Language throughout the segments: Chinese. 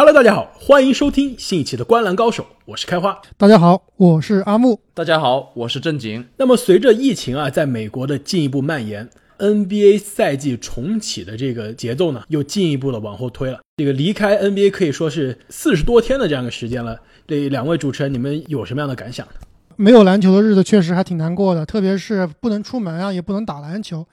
Hello，大家好，欢迎收听新一期的《观澜高手》，我是开花。大家好，我是阿木。大家好，我是正经。那么，随着疫情啊在美国的进一步蔓延，NBA 赛季重启的这个节奏呢，又进一步的往后推了。这个离开 NBA 可以说是四十多天的这样一个时间了。这两位主持人，你们有什么样的感想呢？没有篮球的日子确实还挺难过的，特别是不能出门啊，也不能打篮球。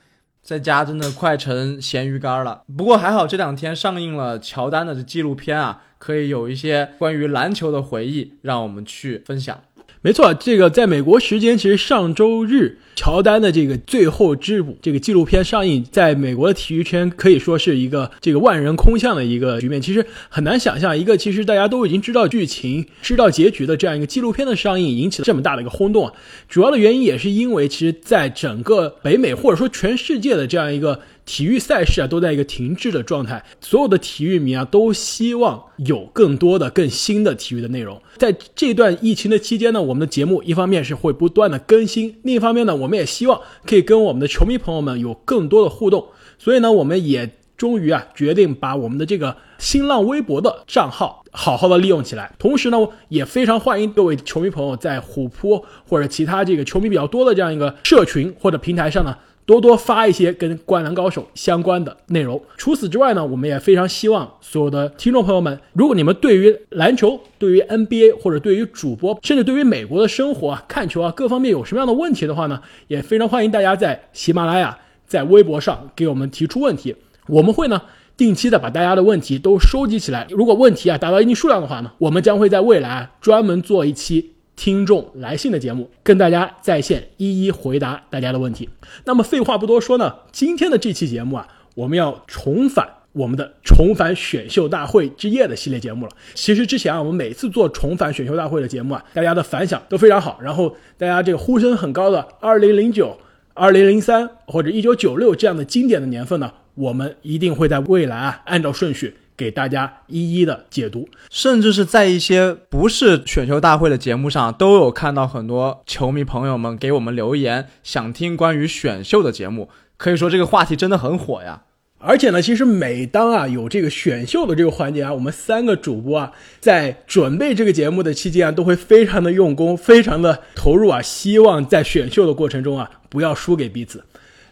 在家真的快成咸鱼干了。不过还好，这两天上映了乔丹的纪录片啊，可以有一些关于篮球的回忆，让我们去分享。没错，这个在美国时间其实上周日，乔丹的这个最后之舞这个纪录片上映，在美国的体育圈可以说是一个这个万人空巷的一个局面。其实很难想象，一个其实大家都已经知道剧情、知道结局的这样一个纪录片的上映，引起了这么大的一个轰动啊！主要的原因也是因为，其实在整个北美或者说全世界的这样一个。体育赛事啊，都在一个停滞的状态。所有的体育迷啊，都希望有更多的、更新的体育的内容。在这段疫情的期间呢，我们的节目一方面是会不断的更新，另一方面呢，我们也希望可以跟我们的球迷朋友们有更多的互动。所以呢，我们也终于啊，决定把我们的这个新浪微博的账号好好的利用起来。同时呢，也非常欢迎各位球迷朋友在虎扑或者其他这个球迷比较多的这样一个社群或者平台上呢。多多发一些跟《灌篮高手》相关的内容。除此之外呢，我们也非常希望所有的听众朋友们，如果你们对于篮球、对于 NBA 或者对于主播，甚至对于美国的生活啊、看球啊各方面有什么样的问题的话呢，也非常欢迎大家在喜马拉雅、在微博上给我们提出问题。我们会呢定期的把大家的问题都收集起来。如果问题啊达到一定数量的话呢，我们将会在未来专门做一期。听众来信的节目，跟大家在线一一回答大家的问题。那么废话不多说呢，今天的这期节目啊，我们要重返我们的重返选秀大会之夜的系列节目了。其实之前啊，我们每次做重返选秀大会的节目啊，大家的反响都非常好，然后大家这个呼声很高的二零零九、二零零三或者一九九六这样的经典的年份呢，我们一定会在未来啊，按照顺序。给大家一一的解读，甚至是在一些不是选秀大会的节目上，都有看到很多球迷朋友们给我们留言，想听关于选秀的节目。可以说这个话题真的很火呀。而且呢，其实每当啊有这个选秀的这个环节啊，我们三个主播啊在准备这个节目的期间啊，都会非常的用功，非常的投入啊，希望在选秀的过程中啊不要输给彼此。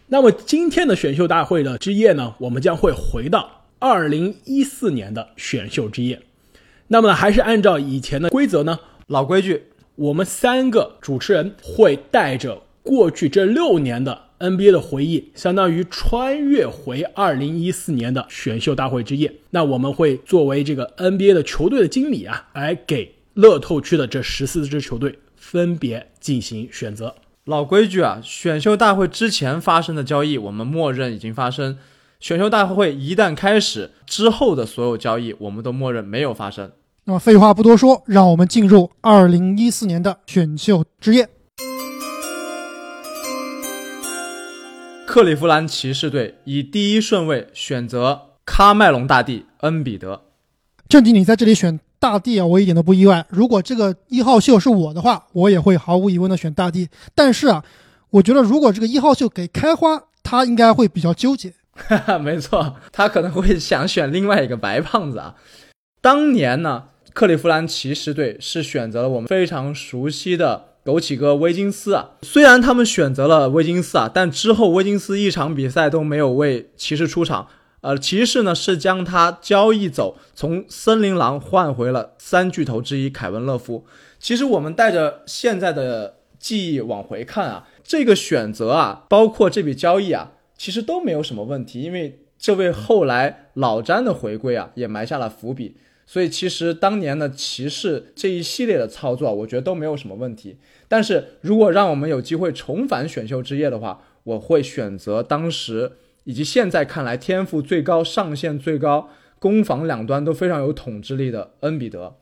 那么今天的选秀大会的之夜呢，我们将会回到。二零一四年的选秀之夜，那么，还是按照以前的规则呢，老规矩，我们三个主持人会带着过去这六年的 NBA 的回忆，相当于穿越回二零一四年的选秀大会之夜。那我们会作为这个 NBA 的球队的经理啊，来给乐透区的这十四支球队分别进行选择。老规矩啊，选秀大会之前发生的交易，我们默认已经发生。选秀大会一旦开始之后的所有交易，我们都默认没有发生。那么废话不多说，让我们进入二零一四年的选秀之夜。克利夫兰骑士队以第一顺位选择喀麦隆大帝恩比德。正经，你在这里选大帝啊，我一点都不意外。如果这个一号秀是我的话，我也会毫无疑问的选大帝。但是啊，我觉得如果这个一号秀给开花，他应该会比较纠结。哈哈，没错，他可能会想选另外一个白胖子啊。当年呢，克利夫兰骑士队是选择了我们非常熟悉的枸杞哥威金斯啊。虽然他们选择了威金斯啊，但之后威金斯一场比赛都没有为骑士出场。呃，骑士呢是将他交易走，从森林狼换回了三巨头之一凯文勒夫。其实我们带着现在的记忆往回看啊，这个选择啊，包括这笔交易啊。其实都没有什么问题，因为这位后来老詹的回归啊，也埋下了伏笔。所以其实当年的骑士这一系列的操作，我觉得都没有什么问题。但是如果让我们有机会重返选秀之夜的话，我会选择当时以及现在看来天赋最高、上限最高、攻防两端都非常有统治力的恩比德。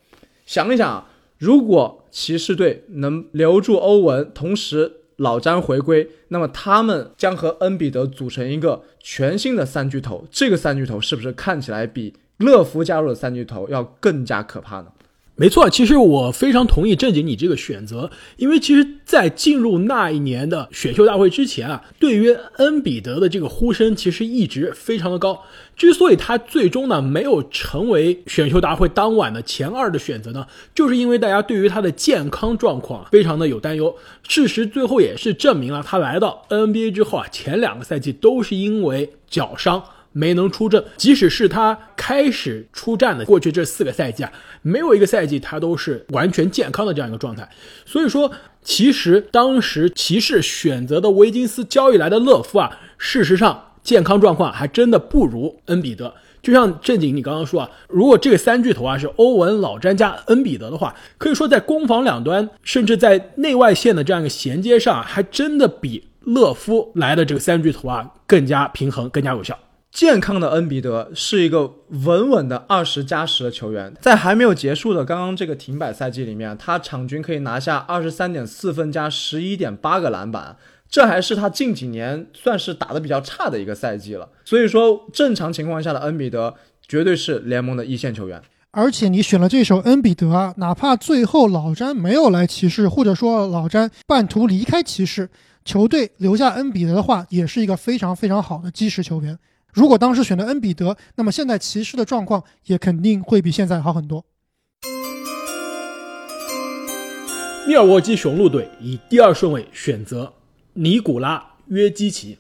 想一想，如果骑士队能留住欧文，同时。老詹回归，那么他们将和恩比德组成一个全新的三巨头。这个三巨头是不是看起来比乐福加入的三巨头要更加可怕呢？没错，其实我非常同意正经你这个选择，因为其实，在进入那一年的选秀大会之前啊，对于恩比德的这个呼声其实一直非常的高。之所以他最终呢没有成为选秀大会当晚的前二的选择呢，就是因为大家对于他的健康状况非常的有担忧。事实最后也是证明了，他来到 NBA 之后啊，前两个赛季都是因为脚伤。没能出阵，即使是他开始出战的过去这四个赛季啊，没有一个赛季他都是完全健康的这样一个状态。所以说，其实当时骑士选择的维金斯交易来的勒夫啊，事实上健康状况还真的不如恩比德。就像正经你刚刚说啊，如果这个三巨头啊是欧文、老詹加恩比德的话，可以说在攻防两端，甚至在内外线的这样一个衔接上，还真的比勒夫来的这个三巨头啊更加平衡、更加有效。健康的恩比德是一个稳稳的二十加十的球员，在还没有结束的刚刚这个停摆赛季里面，他场均可以拿下二十三点四分加十一点八个篮板，这还是他近几年算是打的比较差的一个赛季了。所以说，正常情况下的恩比德绝对是联盟的一线球员。而且你选了这首恩比德啊，哪怕最后老詹没有来骑士，或者说老詹半途离开骑士，球队留下恩比德的话，也是一个非常非常好的基石球员。如果当时选的恩比德，那么现在骑士的状况也肯定会比现在好很多。密尔沃基雄鹿队以第二顺位选择尼古拉约基奇，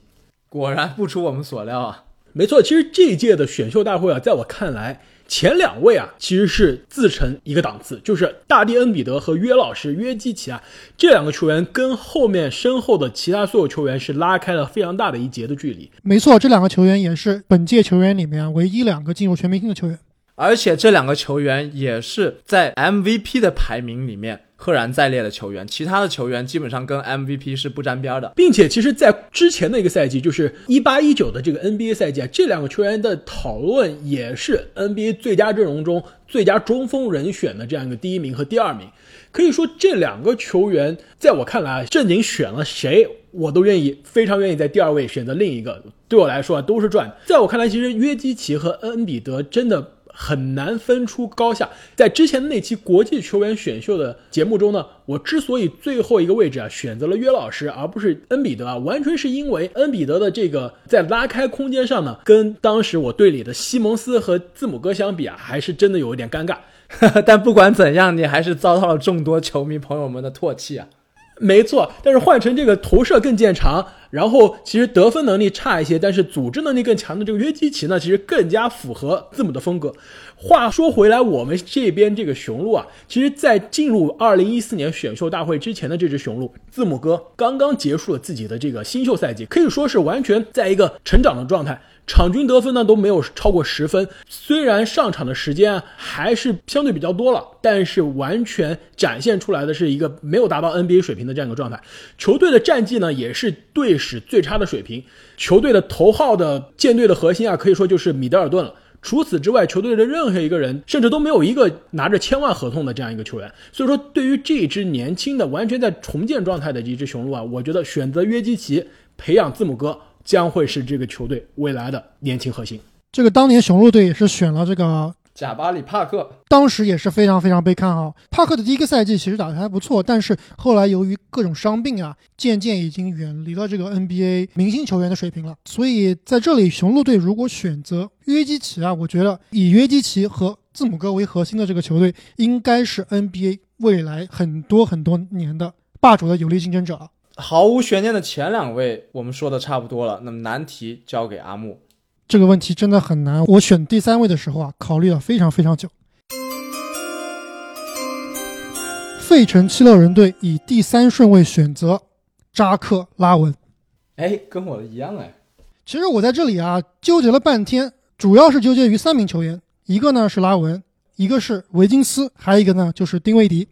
果然不出我们所料啊！没错，其实这一届的选秀大会啊，在我看来。前两位啊，其实是自成一个档次，就是大帝恩比德和约老师约基奇啊，这两个球员跟后面身后的其他所有球员是拉开了非常大的一截的距离。没错，这两个球员也是本届球员里面唯一两个进入全明星的球员，而且这两个球员也是在 MVP 的排名里面。赫然在列的球员，其他的球员基本上跟 MVP 是不沾边的，并且其实，在之前的一个赛季，就是一八一九的这个 NBA 赛季啊，这两个球员的讨论也是 NBA 最佳阵容中最佳中锋人选的这样一个第一名和第二名。可以说，这两个球员在我看来啊，正经选了谁，我都愿意，非常愿意在第二位选择另一个。对我来说啊，都是赚。在我看来，其实约基奇和恩比德真的。很难分出高下。在之前那期国际球员选秀的节目中呢，我之所以最后一个位置啊选择了约老师而不是恩比德啊，完全是因为恩比德的这个在拉开空间上呢，跟当时我队里的西蒙斯和字母哥相比啊，还是真的有一点尴尬。但不管怎样，你还是遭到了众多球迷朋友们的唾弃啊。没错，但是换成这个投射更见长，然后其实得分能力差一些，但是组织能力更强的这个约基奇呢，其实更加符合字母的风格。话说回来，我们这边这个雄鹿啊，其实，在进入二零一四年选秀大会之前的这支雄鹿，字母哥刚刚结束了自己的这个新秀赛季，可以说是完全在一个成长的状态。场均得分呢都没有超过十分，虽然上场的时间还是相对比较多了，但是完全展现出来的是一个没有达到 NBA 水平的这样一个状态。球队的战绩呢也是队史最差的水平，球队的头号的舰队的核心啊可以说就是米德尔顿了。除此之外，球队的任何一个人甚至都没有一个拿着千万合同的这样一个球员。所以说，对于这一支年轻的、完全在重建状态的一支雄鹿啊，我觉得选择约基奇培养字母哥。将会是这个球队未来的年轻核心。这个当年雄鹿队也是选了这个贾巴里·帕克，当时也是非常非常被看好。帕克的第一个赛季其实打得还不错，但是后来由于各种伤病啊，渐渐已经远离了这个 NBA 明星球员的水平了。所以在这里，雄鹿队如果选择约基奇啊，我觉得以约基奇和字母哥为核心的这个球队，应该是 NBA 未来很多很多年的霸主的有力竞争者。毫无悬念的前两位，我们说的差不多了。那么难题交给阿木，这个问题真的很难。我选第三位的时候啊，考虑了非常非常久。费城七六人队以第三顺位选择扎克拉文。哎，跟我的一样哎。其实我在这里啊纠结了半天，主要是纠结于三名球员，一个呢是拉文，一个是维金斯，还有一个呢就是丁威迪。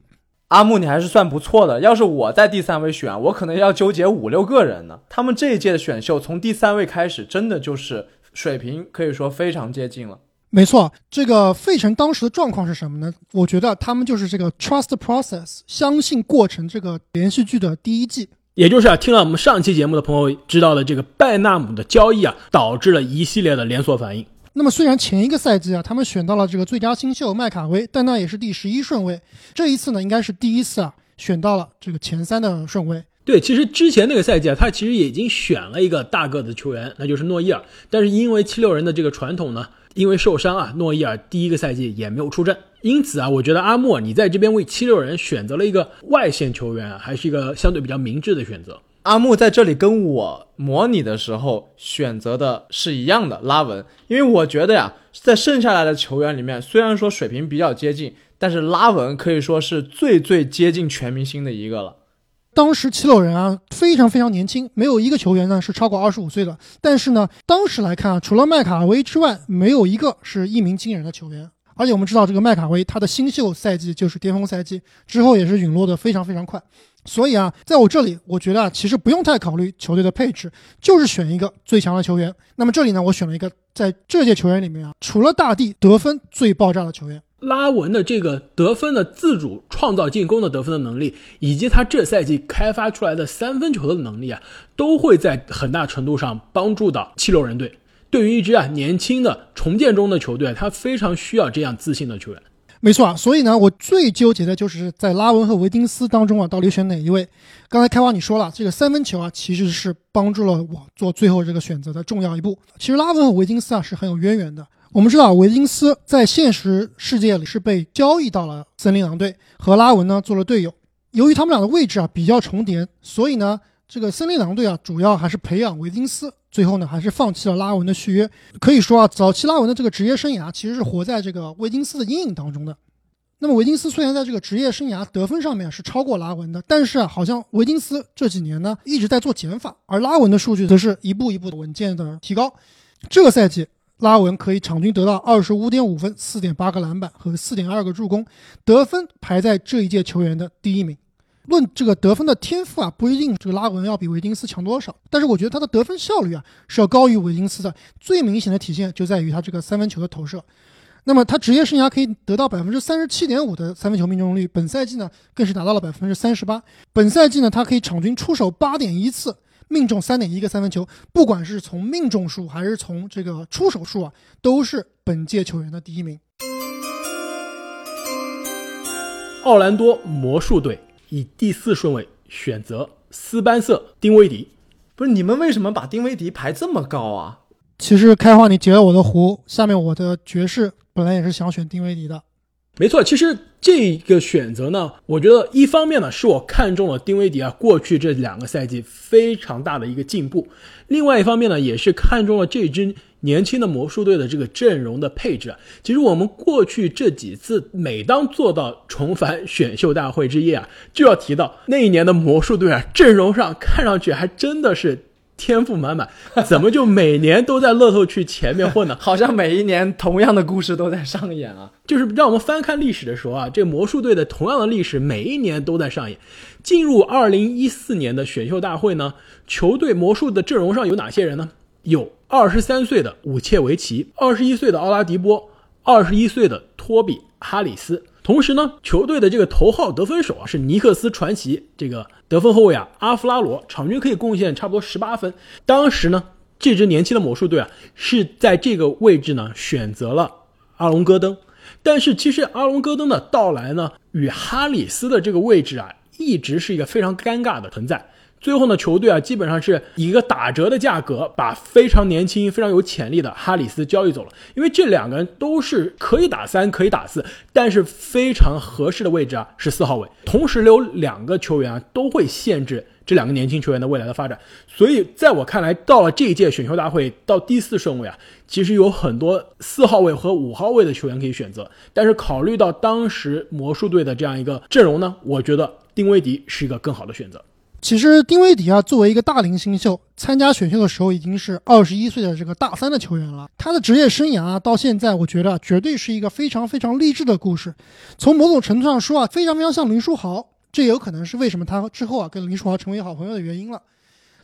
阿木，你还是算不错的。要是我在第三位选，我可能要纠结五六个人呢。他们这一届的选秀从第三位开始，真的就是水平可以说非常接近了。没错，这个费城当时的状况是什么呢？我觉得他们就是这个 trust process，相信过程这个连续剧的第一季，也就是啊，听了我们上期节目的朋友知道的这个拜纳姆的交易啊，导致了一系列的连锁反应。那么虽然前一个赛季啊，他们选到了这个最佳新秀麦卡威，但那也是第十一顺位。这一次呢，应该是第一次啊，选到了这个前三的顺位。对，其实之前那个赛季啊，他其实已经选了一个大个子球员，那就是诺伊尔。但是因为七六人的这个传统呢，因为受伤啊，诺伊尔第一个赛季也没有出阵。因此啊，我觉得阿莫你在这边为七六人选择了一个外线球员，还是一个相对比较明智的选择。阿木在这里跟我模拟的时候选择的是一样的，拉文，因为我觉得呀，在剩下来的球员里面，虽然说水平比较接近，但是拉文可以说是最最接近全明星的一个了。当时七六人啊，非常非常年轻，没有一个球员呢是超过二十五岁的。但是呢，当时来看啊，除了麦卡威之外，没有一个是一鸣惊人的球员。而且我们知道，这个麦卡威他的新秀赛季就是巅峰赛季，之后也是陨落的非常非常快。所以啊，在我这里，我觉得啊，其实不用太考虑球队的配置，就是选一个最强的球员。那么这里呢，我选了一个在这届球员里面啊，除了大帝得分最爆炸的球员拉文的这个得分的自主创造进攻的得分的能力，以及他这赛季开发出来的三分球的能力啊，都会在很大程度上帮助到七六人队。对于一支啊年轻的重建中的球队，他非常需要这样自信的球员。没错啊，所以呢，我最纠结的就是在拉文和维金斯当中啊，到底选哪一位？刚才开花你说了，这个三分球啊，其实是帮助了我做最后这个选择的重要一步。其实拉文和维金斯啊是很有渊源的。我们知道维金斯在现实世界里是被交易到了森林狼队，和拉文呢做了队友。由于他们俩的位置啊比较重叠，所以呢，这个森林狼队啊主要还是培养维金斯。最后呢，还是放弃了拉文的续约。可以说啊，早期拉文的这个职业生涯其实是活在这个维金斯的阴影当中的。那么维金斯虽然在这个职业生涯得分上面是超过拉文的，但是啊，好像维金斯这几年呢一直在做减法，而拉文的数据则是一步一步的稳健的提高。这个赛季，拉文可以场均得到二十五点五分、四点八个篮板和四点二个助攻，得分排在这一届球员的第一名。论这个得分的天赋啊，不一定这个拉文要比维金斯强多少，但是我觉得他的得分效率啊是要高于维金斯的。最明显的体现就在于他这个三分球的投射。那么他职业生涯可以得到百分之三十七点五的三分球命中率，本赛季呢更是达到了百分之三十八。本赛季呢，他可以场均出手八点一次，命中三点一个三分球，不管是从命中数还是从这个出手数啊，都是本届球员的第一名。奥兰多魔术队。以第四顺位选择斯班瑟·丁威迪，不是你们为什么把丁威迪排这么高啊？其实开花你截了我的胡，下面我的爵士本来也是想选丁威迪的。没错，其实这个选择呢，我觉得一方面呢是我看中了丁威迪啊过去这两个赛季非常大的一个进步，另外一方面呢也是看中了这支年轻的魔术队的这个阵容的配置啊。其实我们过去这几次每当做到重返选秀大会之夜啊，就要提到那一年的魔术队啊，阵容上看上去还真的是。天赋满满，怎么就每年都在乐透区前面混呢？好像每一年同样的故事都在上演啊！就是让我们翻看历史的时候啊，这魔术队的同样的历史每一年都在上演。进入二零一四年的选秀大会呢，球队魔术的阵容上有哪些人呢？有二十三岁的武切维奇，二十一岁的奥拉迪波，二十一岁的托比哈里斯。同时呢，球队的这个头号得分手啊是尼克斯传奇这个得分后卫啊阿弗拉罗，场均可以贡献差不多十八分。当时呢，这支年轻的魔术队啊是在这个位置呢选择了阿隆戈登，但是其实阿隆戈登的到来呢与哈里斯的这个位置啊一直是一个非常尴尬的存在。最后呢，球队啊基本上是以一个打折的价格把非常年轻、非常有潜力的哈里斯交易走了。因为这两个人都是可以打三、可以打四，但是非常合适的位置啊是四号位。同时留两个球员啊都会限制这两个年轻球员的未来的发展。所以在我看来，到了这一届选秀大会到第四顺位啊，其实有很多四号位和五号位的球员可以选择。但是考虑到当时魔术队的这样一个阵容呢，我觉得丁威迪是一个更好的选择。其实丁威迪啊，作为一个大龄新秀，参加选秀的时候已经是二十一岁的这个大三的球员了。他的职业生涯啊，到现在我觉得绝对是一个非常非常励志的故事。从某种程度上说啊，非常非常像林书豪，这也有可能是为什么他之后啊跟林书豪成为好朋友的原因了。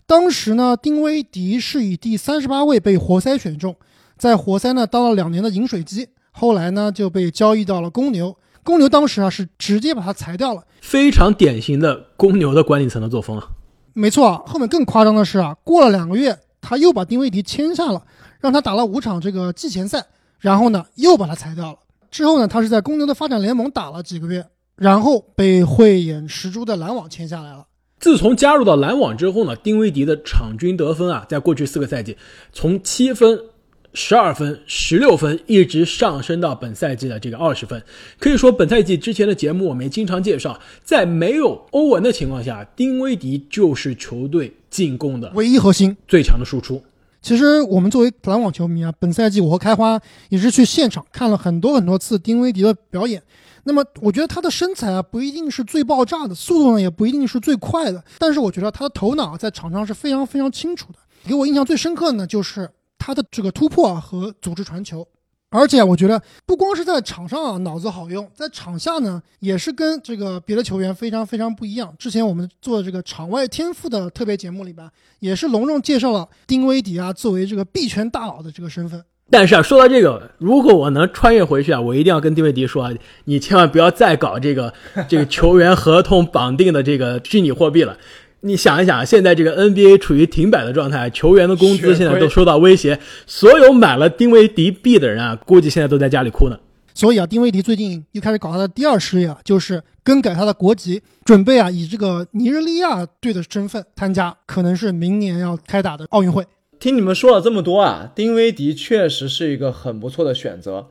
当时呢，丁威迪是以第三十八位被活塞选中，在活塞呢当了两年的饮水机，后来呢就被交易到了公牛。公牛当时啊是直接把他裁掉了，非常典型的公牛的管理层的作风啊。没错，啊后面更夸张的是啊，过了两个月，他又把丁威迪签下了，让他打了五场这个季前赛，然后呢又把他裁掉了。之后呢，他是在公牛的发展联盟打了几个月，然后被慧眼识珠的篮网签下来了。自从加入到篮网之后呢，丁威迪的场均得分啊，在过去四个赛季从七分。十二分、十六分，一直上升到本赛季的这个二十分。可以说，本赛季之前的节目我们也经常介绍，在没有欧文的情况下，丁威迪就是球队进攻的唯一核心、最强的输出。其实，我们作为篮网球迷啊，本赛季我和开花也是去现场看了很多很多次丁威迪的表演。那么，我觉得他的身材啊，不一定是最爆炸的，速度呢也不一定是最快的，但是我觉得他的头脑在场上是非常非常清楚的。给我印象最深刻的呢，就是。他的这个突破和组织传球，而且我觉得不光是在场上啊脑子好用，在场下呢也是跟这个别的球员非常非常不一样。之前我们做这个场外天赋的特别节目里边，也是隆重介绍了丁威迪啊作为这个币圈大佬的这个身份。但是啊，说到这个，如果我能穿越回去啊，我一定要跟丁威迪说啊，你千万不要再搞这个这个球员合同绑定的这个虚拟货币了。你想一想，现在这个 NBA 处于停摆的状态，球员的工资现在都受到威胁，所有买了丁威迪币的人啊，估计现在都在家里哭呢。所以啊，丁威迪最近又开始搞他的第二事业，就是更改他的国籍，准备啊以这个尼日利亚队的身份参加，可能是明年要开打的奥运会。听你们说了这么多啊，丁威迪确实是一个很不错的选择。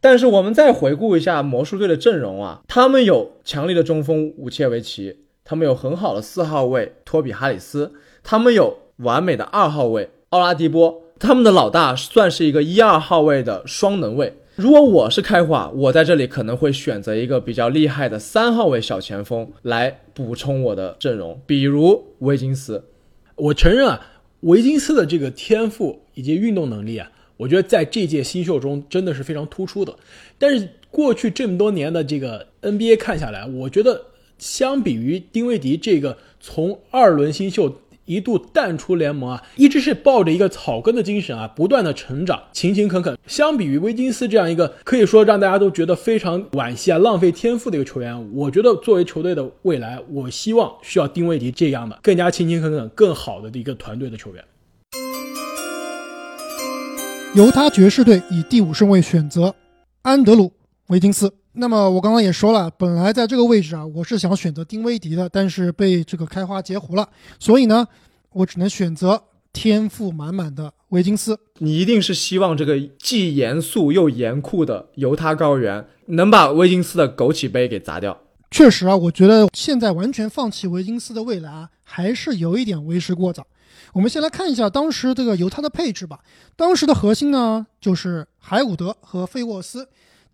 但是我们再回顾一下魔术队的阵容啊，他们有强力的中锋武切维奇。他们有很好的四号位托比哈里斯，他们有完美的二号位奥拉迪波，他们的老大算是一个一二号位的双能位。如果我是开化，我在这里可能会选择一个比较厉害的三号位小前锋来补充我的阵容，比如维金斯。我承认啊，维金斯的这个天赋以及运动能力啊，我觉得在这届新秀中真的是非常突出的。但是过去这么多年的这个 NBA 看下来，我觉得。相比于丁威迪这个从二轮新秀一度淡出联盟啊，一直是抱着一个草根的精神啊，不断的成长，勤勤恳恳。相比于威金斯这样一个可以说让大家都觉得非常惋惜啊、浪费天赋的一个球员，我觉得作为球队的未来，我希望需要丁威迪这样的更加勤勤恳恳、更好的一个团队的球员。犹他爵士队以第五顺位选择安德鲁·维金斯。那么我刚刚也说了，本来在这个位置啊，我是想选择丁威迪的，但是被这个开花截胡了，所以呢，我只能选择天赋满满的维金斯。你一定是希望这个既严肃又严酷的犹他高原能把维金斯的枸杞杯给砸掉。确实啊，我觉得现在完全放弃维金斯的未来啊，还是有一点为时过早。我们先来看一下当时这个犹他的配置吧。当时的核心呢，就是海伍德和费沃斯，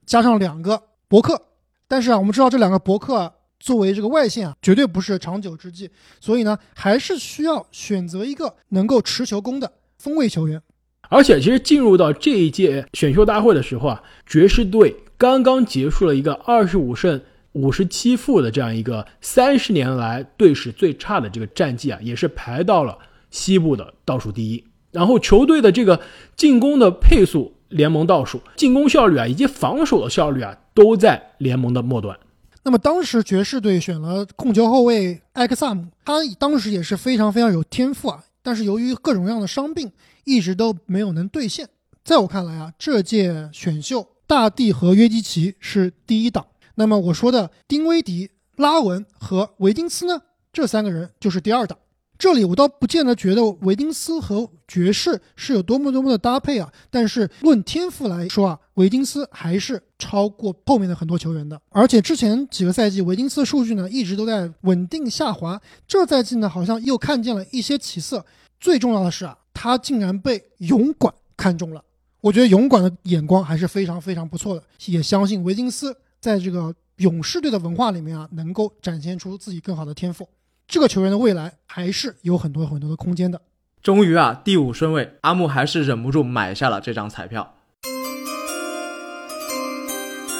加上两个。博客，但是啊，我们知道这两个博客啊作为这个外线啊，绝对不是长久之计，所以呢，还是需要选择一个能够持球攻的锋位球员。而且，其实进入到这一届选秀大会的时候啊，爵士队刚刚结束了一个二十五胜五十七负的这样一个三十年来队史最差的这个战绩啊，也是排到了西部的倒数第一。然后，球队的这个进攻的配速。联盟倒数，进攻效率啊，以及防守的效率啊，都在联盟的末端。那么当时爵士队选了控球后卫埃克萨姆，他当时也是非常非常有天赋啊，但是由于各种各样的伤病，一直都没有能兑现。在我看来啊，这届选秀大帝和约基奇是第一档，那么我说的丁威迪、拉文和维金斯呢，这三个人就是第二档。这里我倒不见得觉得维金斯和爵士是有多么多么的搭配啊，但是论天赋来说啊，维金斯还是超过后面的很多球员的。而且之前几个赛季维金斯的数据呢一直都在稳定下滑，这赛季呢好像又看见了一些起色。最重要的是啊，他竟然被勇管看中了。我觉得勇管的眼光还是非常非常不错的，也相信维金斯在这个勇士队的文化里面啊，能够展现出自己更好的天赋。这个球员的未来还是有很多很多的空间的。终于啊，第五顺位，阿木还是忍不住买下了这张彩票。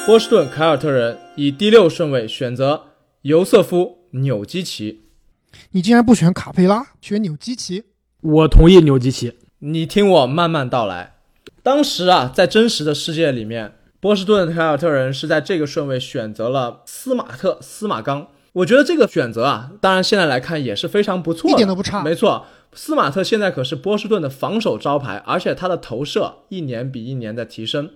波士顿凯尔特人以第六顺位选择尤瑟夫纽基奇。你竟然不选卡佩拉，选纽基奇？我同意纽基奇。你听我慢慢道来。当时啊，在真实的世界里面，波士顿凯尔特人是在这个顺位选择了斯马特·斯马刚。我觉得这个选择啊，当然现在来看也是非常不错，一点都不差。没错，斯马特现在可是波士顿的防守招牌，而且他的投射一年比一年在提升。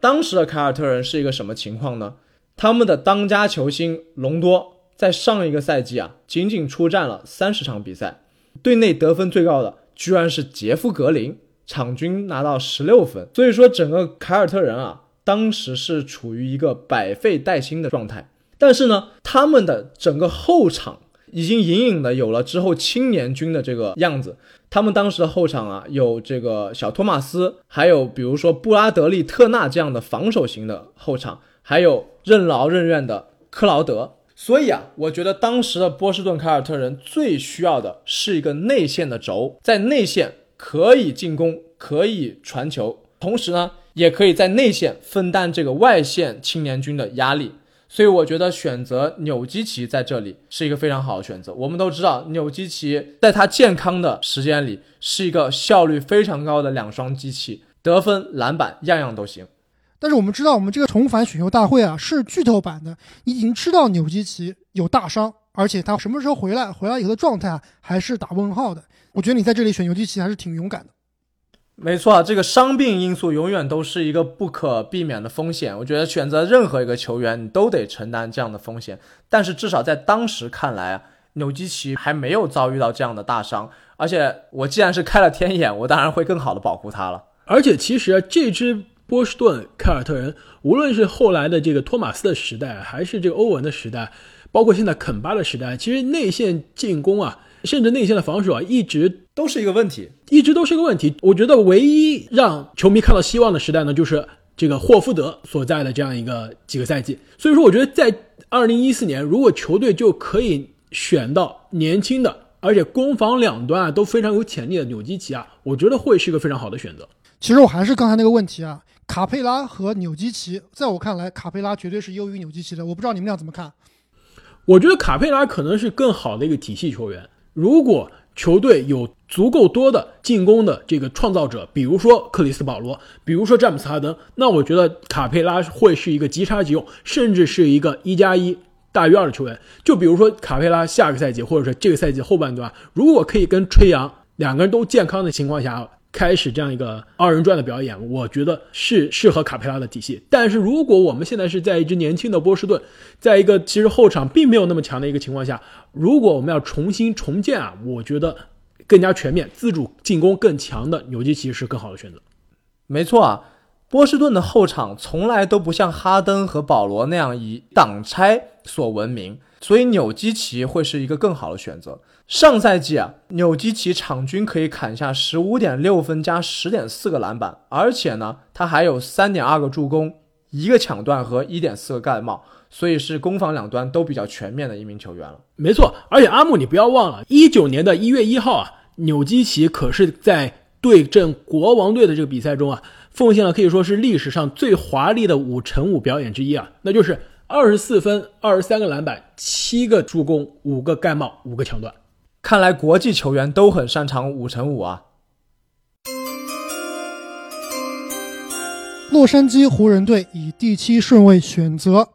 当时的凯尔特人是一个什么情况呢？他们的当家球星隆多在上一个赛季啊，仅仅出战了三十场比赛，队内得分最高的居然是杰夫格林，场均拿到十六分。所以说，整个凯尔特人啊，当时是处于一个百废待兴的状态。但是呢，他们的整个后场已经隐隐的有了之后青年军的这个样子。他们当时的后场啊，有这个小托马斯，还有比如说布拉德利特纳这样的防守型的后场。还有任劳任怨的克劳德，所以啊，我觉得当时的波士顿凯尔特人最需要的是一个内线的轴，在内线可以进攻，可以传球，同时呢，也可以在内线分担这个外线青年军的压力。所以我觉得选择纽基奇在这里是一个非常好的选择。我们都知道，纽基奇在他健康的时间里是一个效率非常高的两双机器，得分、篮板样样都行。但是我们知道，我们这个重返选秀大会啊是剧透版的，你已经知道纽基奇有大伤，而且他什么时候回来，回来以后的状态啊还是打问号的。我觉得你在这里选纽基奇还是挺勇敢的。没错，这个伤病因素永远都是一个不可避免的风险。我觉得选择任何一个球员，你都得承担这样的风险。但是至少在当时看来啊，纽基奇还没有遭遇到这样的大伤，而且我既然是开了天眼，我当然会更好的保护他了。而且其实这支。波士顿凯尔特人，无论是后来的这个托马斯的时代，还是这个欧文的时代，包括现在肯巴的时代，其实内线进攻啊，甚至内线的防守啊，一直都是一个问题，一直都是一个问题。我觉得唯一让球迷看到希望的时代呢，就是这个霍福德所在的这样一个几个赛季。所以说，我觉得在二零一四年，如果球队就可以选到年轻的，而且攻防两端啊都非常有潜力的纽基奇啊，我觉得会是一个非常好的选择。其实我还是刚才那个问题啊。卡佩拉和纽基奇，在我看来，卡佩拉绝对是优于纽基奇的。我不知道你们俩怎么看？我觉得卡佩拉可能是更好的一个体系球员。如果球队有足够多的进攻的这个创造者，比如说克里斯保罗，比如说詹姆斯哈登，那我觉得卡佩拉会是一个即插即用，甚至是一个一加一大于二的球员。就比如说卡佩拉下个赛季，或者说这个赛季后半段，如果可以跟吹杨两个人都健康的情况下。开始这样一个二人转的表演，我觉得是适合卡佩拉的体系。但是如果我们现在是在一支年轻的波士顿，在一个其实后场并没有那么强的一个情况下，如果我们要重新重建啊，我觉得更加全面、自主进攻更强的纽基奇是更好的选择。没错啊，波士顿的后场从来都不像哈登和保罗那样以挡拆所闻名，所以纽基奇会是一个更好的选择。上赛季啊，纽基奇场均可以砍下十五点六分加十点四个篮板，而且呢，他还有三点二个助攻、一个抢断和一点四个盖帽，所以是攻防两端都比较全面的一名球员了。没错，而且阿木，你不要忘了，一九年的一月一号啊，纽基奇可是在对阵国王队的这个比赛中啊，奉献了可以说是历史上最华丽的五乘五表演之一啊，那就是二十四分、二十三个篮板、七个助攻、五个盖帽、五个抢断。看来国际球员都很擅长五乘五啊！洛杉矶湖人队以第七顺位选择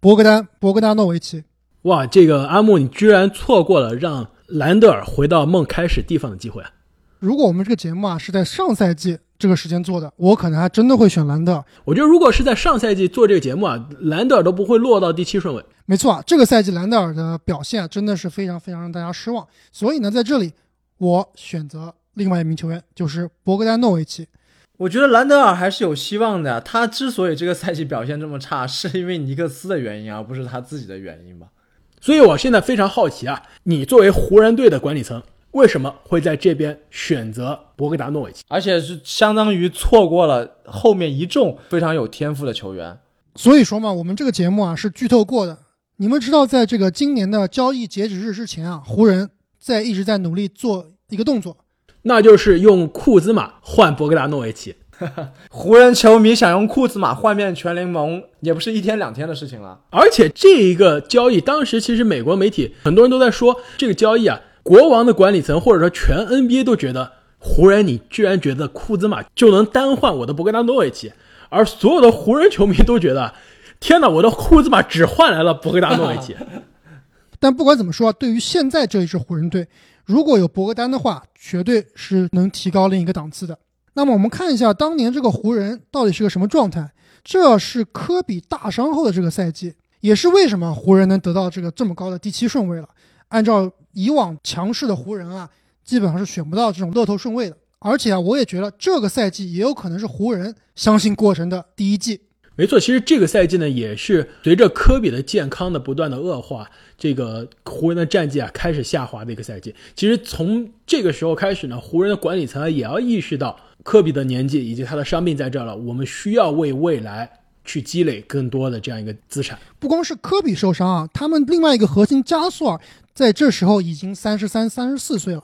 博格丹·博格达诺维奇。哇，这个阿木，你居然错过了让兰德尔回到梦开始地方的机会啊！如果我们这个节目啊是在上赛季这个时间做的，我可能还真的会选兰德尔。我觉得如果是在上赛季做这个节目啊，兰德尔都不会落到第七顺位。没错啊，这个赛季兰德尔的表现真的是非常非常让大家失望。所以呢，在这里我选择另外一名球员，就是博格丹诺维奇。我觉得兰德尔还是有希望的。他之所以这个赛季表现这么差，是因为尼克斯的原因，而不是他自己的原因吧？所以我现在非常好奇啊，你作为湖人队的管理层。为什么会在这边选择博格达诺维奇，而且是相当于错过了后面一众非常有天赋的球员？所以说嘛，我们这个节目啊是剧透过的。你们知道，在这个今年的交易截止日之前啊，湖人在一直在努力做一个动作，那就是用库兹马换博格达诺维奇。湖人球迷想用库兹马换遍全联盟，也不是一天两天的事情了。而且这一个交易，当时其实美国媒体很多人都在说，这个交易啊。国王的管理层或者说全 NBA 都觉得湖人，你居然觉得库兹马就能单换我的博格达诺维奇，而所有的湖人球迷都觉得，天哪，我的库兹马只换来了博格达诺维奇。但不管怎么说，对于现在这一支湖人队，如果有博格丹的话，绝对是能提高另一个档次的。那么我们看一下当年这个湖人到底是个什么状态？这是科比大伤后的这个赛季，也是为什么湖人能得到这个这么高的第七顺位了。按照以往强势的湖人啊，基本上是选不到这种乐透顺位的。而且啊，我也觉得这个赛季也有可能是湖人相信过程的第一季。没错，其实这个赛季呢，也是随着科比的健康的不断的恶化，这个湖人的战绩啊开始下滑的一个赛季。其实从这个时候开始呢，湖人的管理层也要意识到科比的年纪以及他的伤病在这儿了，我们需要为未来去积累更多的这样一个资产。不光是科比受伤啊，他们另外一个核心加索尔在这时候已经三十三、三十四岁了。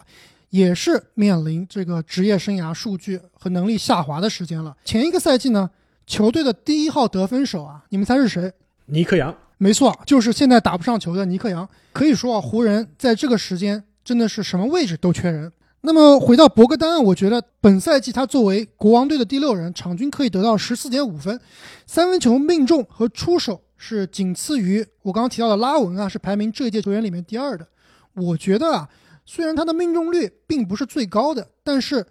也是面临这个职业生涯数据和能力下滑的时间了。前一个赛季呢，球队的第一号得分手啊，你们猜是谁？尼克杨，没错，就是现在打不上球的尼克杨。可以说啊，湖人在这个时间真的是什么位置都缺人。那么回到博格丹，我觉得本赛季他作为国王队的第六人，场均可以得到十四点五分，三分球命中和出手是仅次于我刚刚提到的拉文啊，是排名这一届球员里面第二的。我觉得啊。虽然他的命中率并不是最高的，但是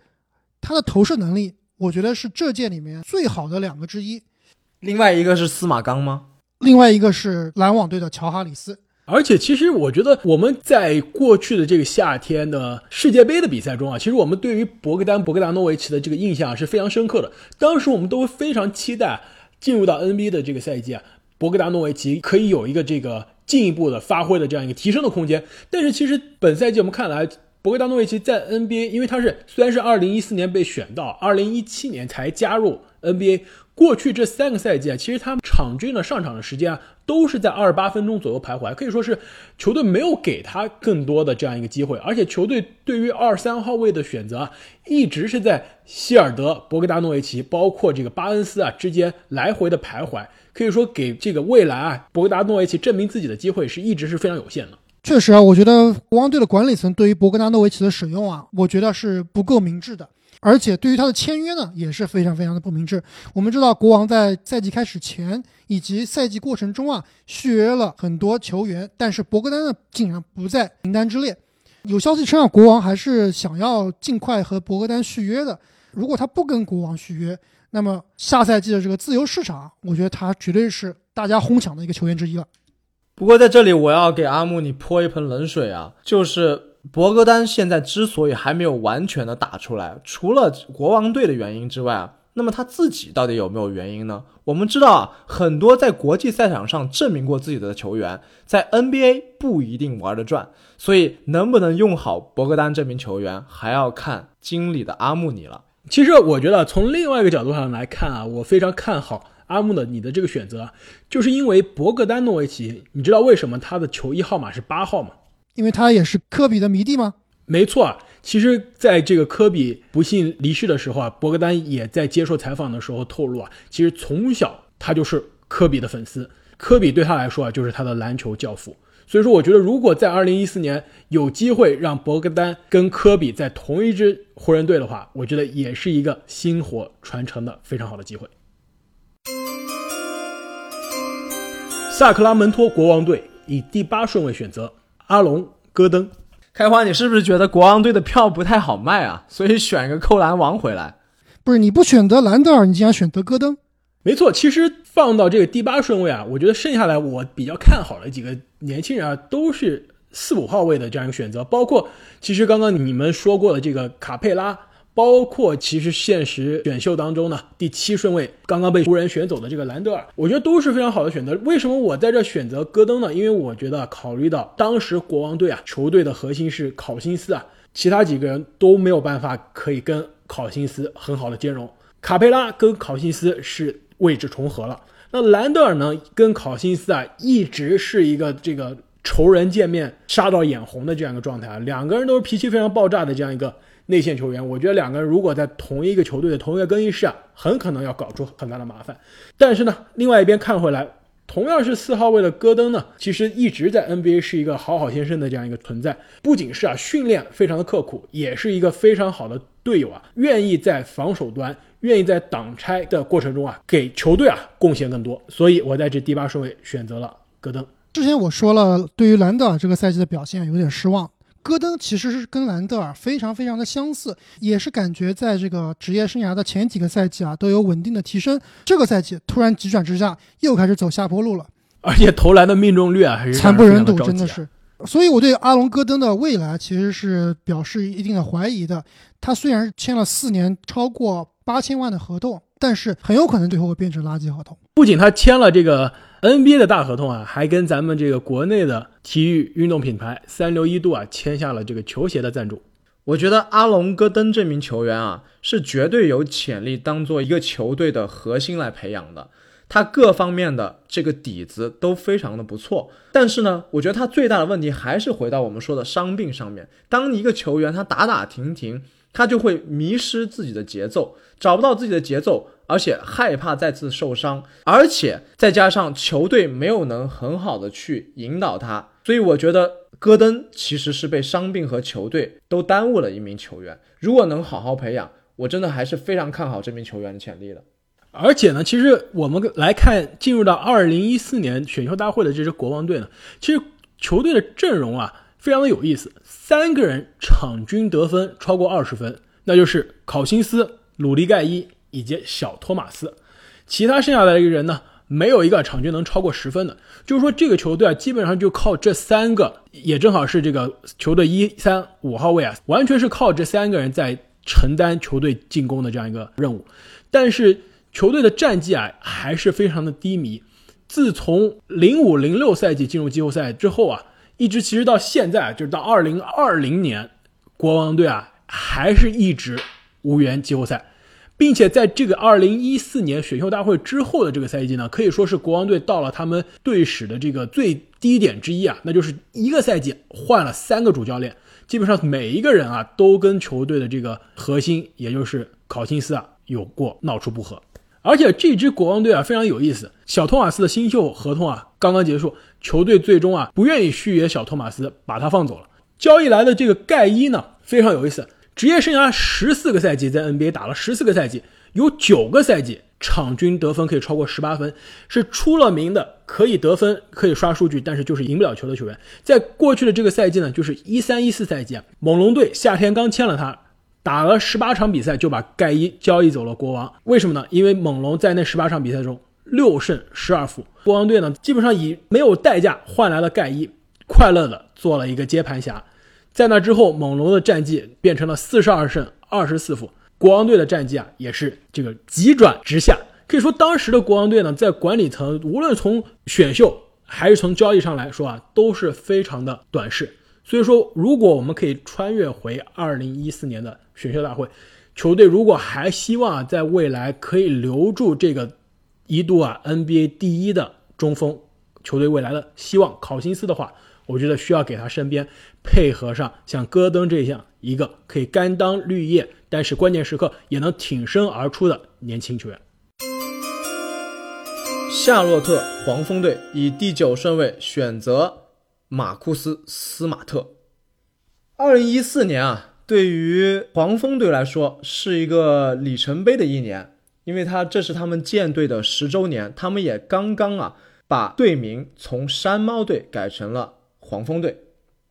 他的投射能力，我觉得是这届里面最好的两个之一。另外一个是司马刚吗？另外一个是篮网队的乔哈里斯。而且，其实我觉得我们在过去的这个夏天的世界杯的比赛中啊，其实我们对于博格丹、博格达诺维奇的这个印象是非常深刻的。当时我们都非常期待进入到 NBA 的这个赛季啊，博格达诺维奇可以有一个这个。进一步的发挥的这样一个提升的空间，但是其实本赛季我们看来，博格达诺维奇在 NBA，因为他是虽然是二零一四年被选到，二零一七年才加入 NBA，过去这三个赛季啊，其实他们场均的上场的时间啊，都是在二十八分钟左右徘徊，可以说是球队没有给他更多的这样一个机会，而且球队对于二三号位的选择啊，一直是在希尔德、博格达诺维奇，包括这个巴恩斯啊之间来回的徘徊。可以说，给这个未来啊，博格达诺维奇证明自己的机会是一直是非常有限的。确实啊，我觉得国王队的管理层对于博格达诺维奇的使用啊，我觉得是不够明智的，而且对于他的签约呢，也是非常非常的不明智。我们知道，国王在赛季开始前以及赛季过程中啊，续约了很多球员，但是博格丹呢，竟然不在名单之列。有消息称啊，国王还是想要尽快和博格丹续约的。如果他不跟国王续约，那么下赛季的这个自由市场，我觉得他绝对是大家哄抢的一个球员之一了。不过在这里，我要给阿木你泼一盆冷水啊！就是博格丹现在之所以还没有完全的打出来，除了国王队的原因之外啊，那么他自己到底有没有原因呢？我们知道啊，很多在国际赛场上证明过自己的球员，在 NBA 不一定玩得转，所以能不能用好博格丹这名球员，还要看经理的阿木你了。其实我觉得从另外一个角度上来看啊，我非常看好阿木的你的这个选择，就是因为博格丹诺维奇，你知道为什么他的球衣号码是八号吗？因为他也是科比的迷弟吗？没错啊，其实在这个科比不幸离世的时候啊，博格丹也在接受采访的时候透露啊，其实从小他就是科比的粉丝，科比对他来说啊就是他的篮球教父。所以说，我觉得如果在二零一四年有机会让博格丹跟科比在同一支湖人队的话，我觉得也是一个薪火传承的非常好的机会。萨克拉门托国王队以第八顺位选择阿隆·戈登。开花，你是不是觉得国王队的票不太好卖啊？所以选个扣篮王回来？不是，你不选择兰德尔，你竟然选择戈登？没错，其实放到这个第八顺位啊，我觉得剩下来我比较看好的几个年轻人啊，都是四五号位的这样一个选择，包括其实刚刚你们说过的这个卡佩拉，包括其实现实选秀当中呢第七顺位刚刚被湖人选走的这个兰德尔，我觉得都是非常好的选择。为什么我在这选择戈登呢？因为我觉得考虑到当时国王队啊球队的核心是考辛斯啊，其他几个人都没有办法可以跟考辛斯很好的兼容，卡佩拉跟考辛斯是。位置重合了，那兰德尔呢？跟考辛斯啊，一直是一个这个仇人见面杀到眼红的这样一个状态啊。两个人都是脾气非常爆炸的这样一个内线球员，我觉得两个人如果在同一个球队的同一个更衣室啊，很可能要搞出很大的麻烦。但是呢，另外一边看回来，同样是四号位的戈登呢，其实一直在 NBA 是一个好好先生的这样一个存在，不仅是啊训练非常的刻苦，也是一个非常好的队友啊，愿意在防守端。愿意在挡拆的过程中啊，给球队啊贡献更多，所以我在这第八顺位选择了戈登。之前我说了，对于兰德尔这个赛季的表现有点失望，戈登其实是跟兰德尔非常非常的相似，也是感觉在这个职业生涯的前几个赛季啊都有稳定的提升，这个赛季突然急转直下，又开始走下坡路了，而且投篮的命中率啊还是惨不忍睹，真的是。所以我对阿隆戈登的未来其实是表示一定的怀疑的。他虽然签了四年超过八千万的合同，但是很有可能最后会变成垃圾合同。不仅他签了这个 NBA 的大合同啊，还跟咱们这个国内的体育运动品牌三六一度啊签下了这个球鞋的赞助。我觉得阿隆戈登这名球员啊，是绝对有潜力当做一个球队的核心来培养的。他各方面的这个底子都非常的不错，但是呢，我觉得他最大的问题还是回到我们说的伤病上面。当一个球员他打打停停，他就会迷失自己的节奏，找不到自己的节奏，而且害怕再次受伤，而且再加上球队没有能很好的去引导他，所以我觉得戈登其实是被伤病和球队都耽误了一名球员。如果能好好培养，我真的还是非常看好这名球员的潜力的。而且呢，其实我们来看进入到二零一四年选秀大会的这支国王队呢，其实球队的阵容啊非常的有意思，三个人场均得分超过二十分，那就是考辛斯、鲁迪盖伊以及小托马斯，其他剩下的一个人呢，没有一个场均能超过十分的。就是说，这个球队啊，基本上就靠这三个，也正好是这个球队一三五号位啊，完全是靠这三个人在承担球队进攻的这样一个任务，但是。球队的战绩啊还是非常的低迷。自从零五零六赛季进入季后赛之后啊，一直其实到现在，就是到二零二零年，国王队啊还是一直无缘季后赛，并且在这个二零一四年选秀大会之后的这个赛季呢，可以说是国王队到了他们队史的这个最低点之一啊，那就是一个赛季换了三个主教练，基本上每一个人啊都跟球队的这个核心，也就是考辛斯啊有过闹出不和。而且这支国王队啊非常有意思，小托马斯的新秀合同啊刚刚结束，球队最终啊不愿意续约小托马斯，把他放走了。交易来的这个盖伊呢非常有意思，职业生涯十四个赛季在 NBA 打了十四个赛季，有九个赛季场均得分可以超过十八分，是出了名的可以得分、可以刷数据，但是就是赢不了球的球员。在过去的这个赛季呢，就是一三一四赛季啊，猛龙队夏天刚签了他。打了十八场比赛就把盖伊交易走了国王，为什么呢？因为猛龙在那十八场比赛中六胜十二负，国王队呢基本上以没有代价换来了盖伊，快乐的做了一个接盘侠。在那之后，猛龙的战绩变成了四十二胜二十四负，国王队的战绩啊也是这个急转直下。可以说，当时的国王队呢，在管理层无论从选秀还是从交易上来说啊，都是非常的短视。所以说，如果我们可以穿越回二零一四年的选秀大会，球队如果还希望啊，在未来可以留住这个一度啊 NBA 第一的中锋，球队未来的希望考辛斯的话，我觉得需要给他身边配合上像戈登这样一个可以甘当绿叶，但是关键时刻也能挺身而出的年轻球员。夏洛特黄蜂队以第九顺位选择马库斯·斯马特。二零一四年啊。对于黄蜂队来说是一个里程碑的一年，因为他这是他们建队的十周年，他们也刚刚啊把队名从山猫队改成了黄蜂队。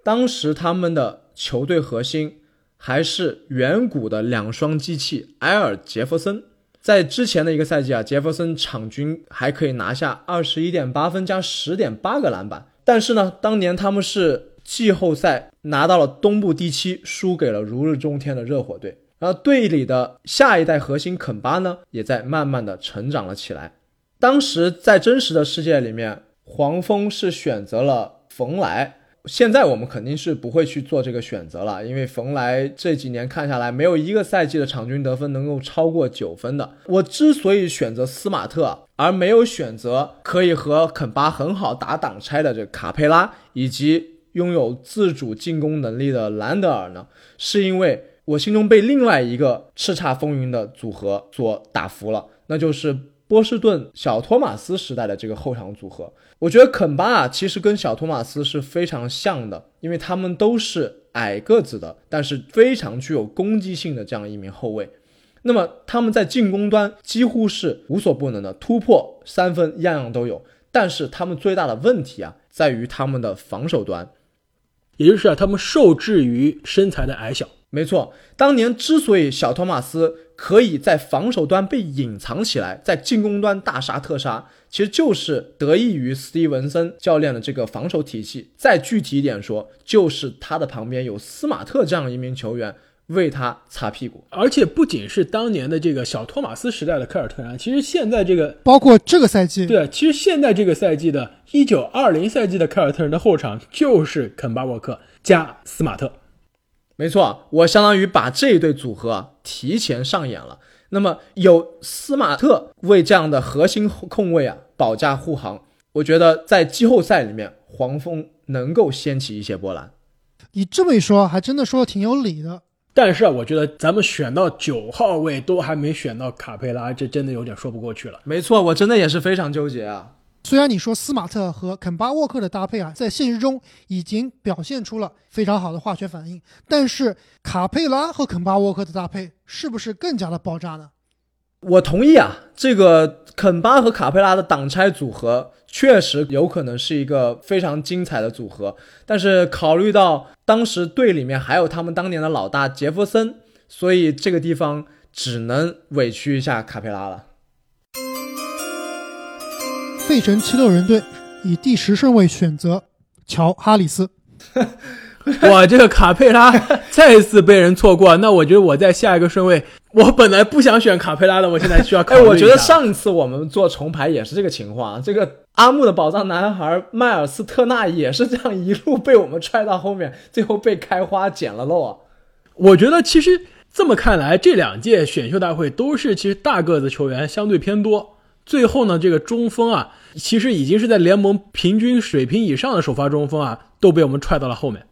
当时他们的球队核心还是远古的两双机器埃尔杰弗森，在之前的一个赛季啊，杰弗森场均还可以拿下二十一点八分加十点八个篮板，但是呢，当年他们是。季后赛拿到了东部第七，输给了如日中天的热火队。而队里的下一代核心肯巴呢，也在慢慢的成长了起来。当时在真实的世界里面，黄蜂是选择了冯莱。现在我们肯定是不会去做这个选择了，因为冯莱这几年看下来，没有一个赛季的场均得分能够超过九分的。我之所以选择斯马特，而没有选择可以和肯巴很好打挡拆的这个卡佩拉，以及。拥有自主进攻能力的兰德尔呢，是因为我心中被另外一个叱咤风云的组合所打服了，那就是波士顿小托马斯时代的这个后场组合。我觉得肯巴啊，其实跟小托马斯是非常像的，因为他们都是矮个子的，但是非常具有攻击性的这样一名后卫。那么他们在进攻端几乎是无所不能的，突破、三分样样都有。但是他们最大的问题啊，在于他们的防守端。也就是啊，他们受制于身材的矮小。没错，当年之所以小托马斯可以在防守端被隐藏起来，在进攻端大杀特杀，其实就是得益于斯蒂文森教练的这个防守体系。再具体一点说，就是他的旁边有斯马特这样一名球员为他擦屁股。而且不仅是当年的这个小托马斯时代的凯尔特人，其实现在这个包括这个赛季，对，其实现在这个赛季的一九二零赛季的凯尔特人的后场就是肯巴沃克加斯马特。没错，我相当于把这一对组合啊提前上演了。那么有斯马特为这样的核心控卫啊保驾护航，我觉得在季后赛里面黄蜂能够掀起一些波澜。你这么一说，还真的说的挺有理的。但是啊，我觉得咱们选到九号位都还没选到卡佩拉，这真的有点说不过去了。没错，我真的也是非常纠结啊。虽然你说斯马特和肯巴沃克的搭配啊，在现实中已经表现出了非常好的化学反应，但是卡佩拉和肯巴沃克的搭配是不是更加的爆炸呢？我同意啊，这个肯巴和卡佩拉的挡拆组合确实有可能是一个非常精彩的组合，但是考虑到当时队里面还有他们当年的老大杰弗森，所以这个地方只能委屈一下卡佩拉了。费城七六人队以第十顺位选择乔哈里斯。哇，这个卡佩拉 再次被人错过，那我觉得我在下一个顺位，我本来不想选卡佩拉的，我现在需要考虑哎，我觉得上一次我们做重排也是这个情况，这个阿木的宝藏男孩迈尔斯特纳也是这样一路被我们踹到后面，最后被开花捡了漏啊。我觉得其实这么看来，这两届选秀大会都是其实大个子球员相对偏多。最后呢，这个中锋啊，其实已经是在联盟平均水平以上的首发中锋啊，都被我们踹到了后面。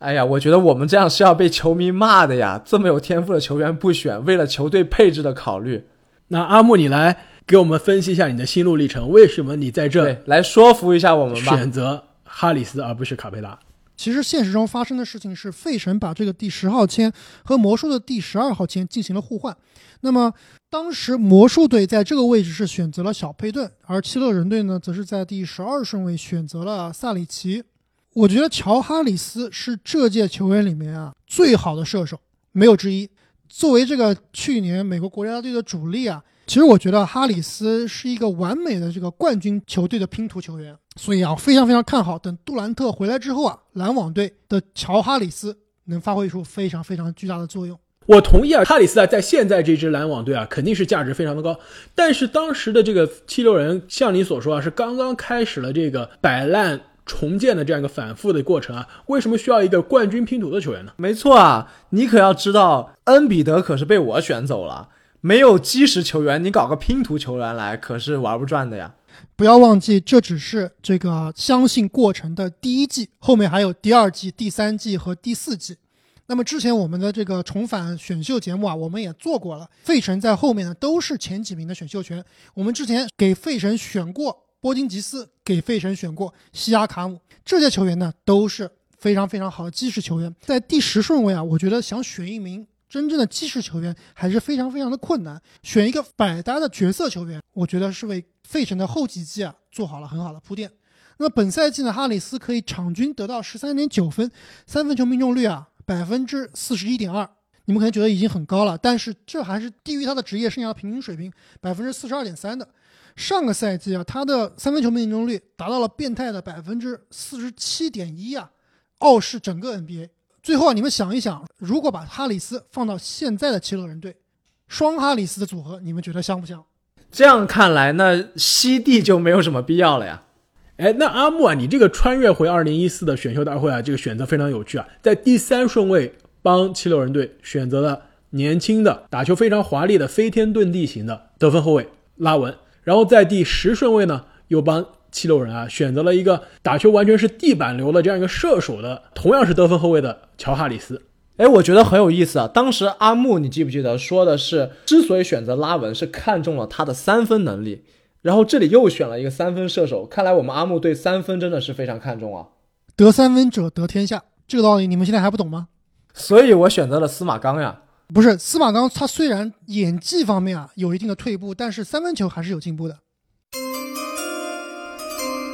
哎呀，我觉得我们这样是要被球迷骂的呀！这么有天赋的球员不选，为了球队配置的考虑。那阿木，你来给我们分析一下你的心路历程，为什么你在这对来说服一下我们吧？选择哈里斯而不是卡佩拉。其实现实中发生的事情是，费城把这个第十号签和魔术的第十二号签进行了互换。那么当时魔术队在这个位置是选择了小佩顿，而七六人队呢，则是在第十二顺位选择了萨里奇。我觉得乔哈里斯是这届球员里面啊最好的射手，没有之一。作为这个去年美国国家队的主力啊，其实我觉得哈里斯是一个完美的这个冠军球队的拼图球员。所以啊，非常非常看好，等杜兰特回来之后啊，篮网队的乔哈里斯能发挥出非常非常巨大的作用。我同意啊，哈里斯啊，在现在这支篮网队啊，肯定是价值非常的高。但是当时的这个七六人，像你所说啊，是刚刚开始了这个摆烂重建的这样一个反复的过程啊。为什么需要一个冠军拼图的球员呢？没错啊，你可要知道，恩比德可是被我选走了。没有基石球员，你搞个拼图球员来，可是玩不转的呀。不要忘记，这只是这个相信过程的第一季，后面还有第二季、第三季和第四季。那么之前我们的这个重返选秀节目啊，我们也做过了。费城在后面呢，都是前几名的选秀权。我们之前给费城选过波金吉斯，给费城选过西亚卡姆，这些球员呢都是非常非常好的基石球员。在第十顺位啊，我觉得想选一名真正的基石球员还是非常非常的困难。选一个百搭的角色球员，我觉得是为费城的后几季啊做好了很好的铺垫。那么本赛季呢，哈里斯可以场均得到十三点九分，三分球命中率啊。百分之四十一点二，你们可能觉得已经很高了，但是这还是低于他的职业生涯平均水平百分之四十二点三的。上个赛季啊，他的三分球命中率达到了变态的百分之四十七点一啊，傲视整个 NBA。最后啊，你们想一想，如果把哈里斯放到现在的七六人队，双哈里斯的组合，你们觉得香不香？这样看来，那西帝就没有什么必要了呀。哎，那阿木啊，你这个穿越回二零一四的选秀大会啊，这个选择非常有趣啊，在第三顺位帮七六人队选择了年轻的、打球非常华丽的飞天遁地型的得分后卫拉文，然后在第十顺位呢，又帮七六人啊选择了一个打球完全是地板流的这样一个射手的，同样是得分后卫的乔哈里斯。哎，我觉得很有意思啊。当时阿木，你记不记得说的是，之所以选择拉文，是看中了他的三分能力。然后这里又选了一个三分射手，看来我们阿木对三分真的是非常看重啊！得三分者得天下，这个道理你们现在还不懂吗？所以我选择了司马刚呀。不是司马刚，他虽然演技方面啊有一定的退步，但是三分球还是有进步的。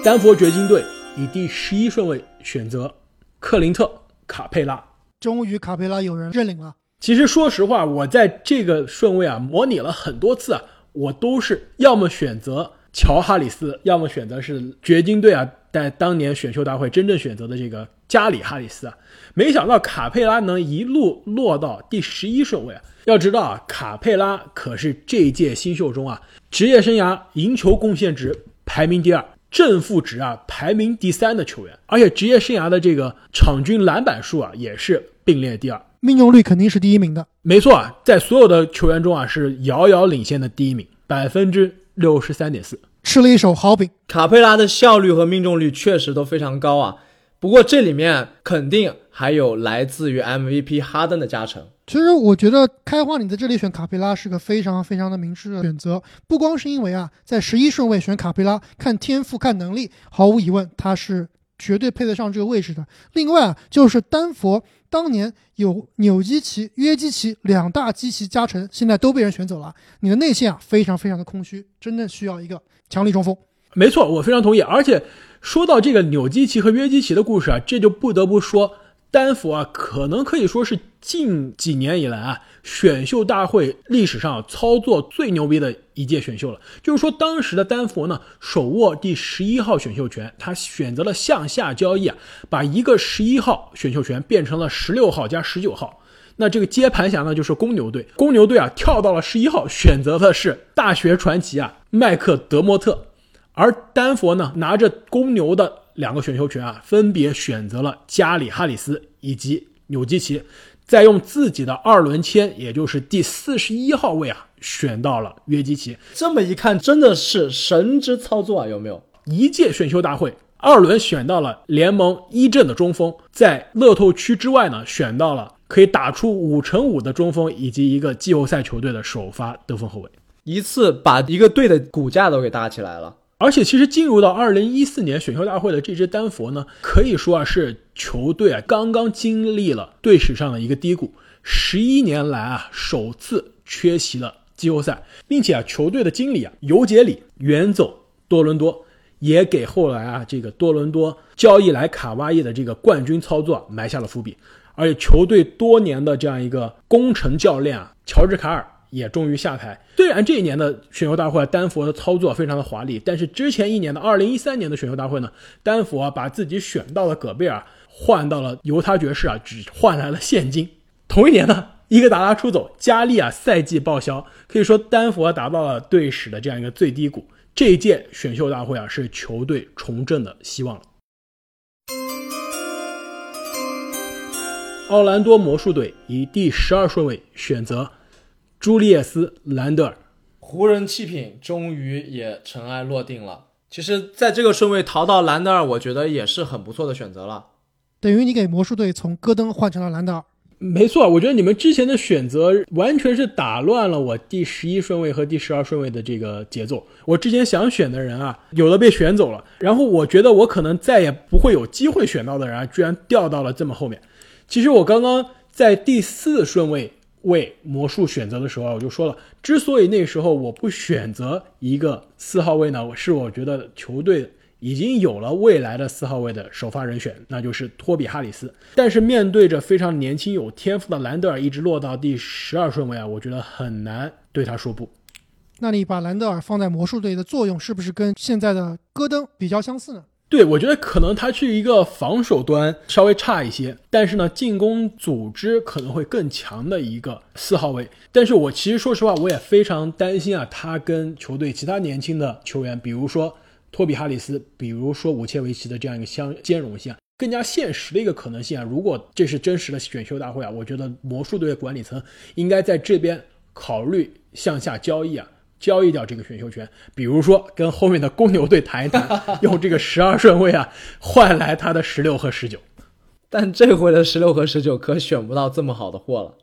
丹佛掘金队以第十一顺位选择克林特、卡佩拉。终于卡佩拉有人认领了。其实说实话，我在这个顺位啊模拟了很多次啊，我都是要么选择乔哈里斯，要么选择是掘金队啊，在当年选秀大会真正选择的这个加里哈里斯啊。没想到卡佩拉能一路落到第十一顺位啊！要知道啊，卡佩拉可是这届新秀中啊，职业生涯赢球贡献值排名第二，正负值啊排名第三的球员，而且职业生涯的这个场均篮板数啊也是并列第二。命中率肯定是第一名的，没错啊，在所有的球员中啊，是遥遥领先的第一名，百分之六十三点四，吃了一手好饼。卡佩拉的效率和命中率确实都非常高啊，不过这里面肯定还有来自于 MVP 哈登的加成。其实我觉得开花你在这里选卡佩拉是个非常非常的明智的选择，不光是因为啊，在十一顺位选卡佩拉，看天赋看能力，毫无疑问他是绝对配得上这个位置的。另外啊，就是丹佛。当年有纽基奇、约基奇两大基奇加成，现在都被人选走了。你的内线啊，非常非常的空虚，真的需要一个强力中锋。没错，我非常同意。而且说到这个纽基奇和约基奇的故事啊，这就不得不说。丹佛啊，可能可以说是近几年以来啊选秀大会历史上操作最牛逼的一届选秀了。就是说，当时的丹佛呢，手握第十一号选秀权，他选择了向下交易啊，把一个十一号选秀权变成了十六号加十九号。那这个接盘侠呢，就是公牛队。公牛队啊，跳到了十一号，选择的是大学传奇啊麦克德莫特，而丹佛呢，拿着公牛的。两个选秀权啊，分别选择了加里哈里斯以及纽基奇，再用自己的二轮签，也就是第四十一号位啊，选到了约基奇。这么一看，真的是神之操作啊！有没有？一届选秀大会二轮选到了联盟一阵的中锋，在乐透区之外呢，选到了可以打出五乘五的中锋，以及一个季后赛球队的首发得分后卫，一次把一个队的骨架都给搭起来了。而且，其实进入到二零一四年选秀大会的这支丹佛呢，可以说啊是球队啊刚刚经历了队史上的一个低谷，十一年来啊首次缺席了季后赛，并且啊球队的经理啊尤杰里远走多伦多，也给后来啊这个多伦多交易来卡哇伊的这个冠军操作埋下了伏笔。而且球队多年的这样一个工程教练啊乔治卡尔。也终于下台。虽然这一年的选秀大会，丹佛的操作非常的华丽，但是之前一年的二零一三年的选秀大会呢，丹佛把自己选到了戈贝尔，换到了犹他爵士啊，只换来了现金。同一年呢，伊戈达拉出走，加利啊赛季报销，可以说丹佛达到了队史的这样一个最低谷。这一届选秀大会啊，是球队重振的希望了。奥兰多魔术队以第十二顺位选择。朱利叶斯·兰德尔，湖人弃品终于也尘埃落定了。其实，在这个顺位淘到兰德尔，我觉得也是很不错的选择了。等于你给魔术队从戈登换成了兰德尔。没错，我觉得你们之前的选择完全是打乱了我第十一顺位和第十二顺位的这个节奏。我之前想选的人啊，有的被选走了，然后我觉得我可能再也不会有机会选到的人啊，居然掉到了这么后面。其实我刚刚在第四顺位。为魔术选择的时候，我就说了，之所以那时候我不选择一个四号位呢，是我觉得球队已经有了未来的四号位的首发人选，那就是托比哈里斯。但是面对着非常年轻有天赋的兰德尔，一直落到第十二顺位啊，我觉得很难对他说不。那你把兰德尔放在魔术队的作用，是不是跟现在的戈登比较相似呢？对，我觉得可能他是一个防守端稍微差一些，但是呢，进攻组织可能会更强的一个四号位。但是我其实说实话，我也非常担心啊，他跟球队其他年轻的球员，比如说托比哈里斯，比如说武切维奇的这样一个相兼容性，更加现实的一个可能性啊。如果这是真实的选秀大会啊，我觉得魔术队的管理层应该在这边考虑向下交易啊。交易掉这个选秀权，比如说跟后面的公牛队谈一谈，用这个十二顺位啊换来他的十六和十九。但这回的十六和十九可选不到这么好的货了。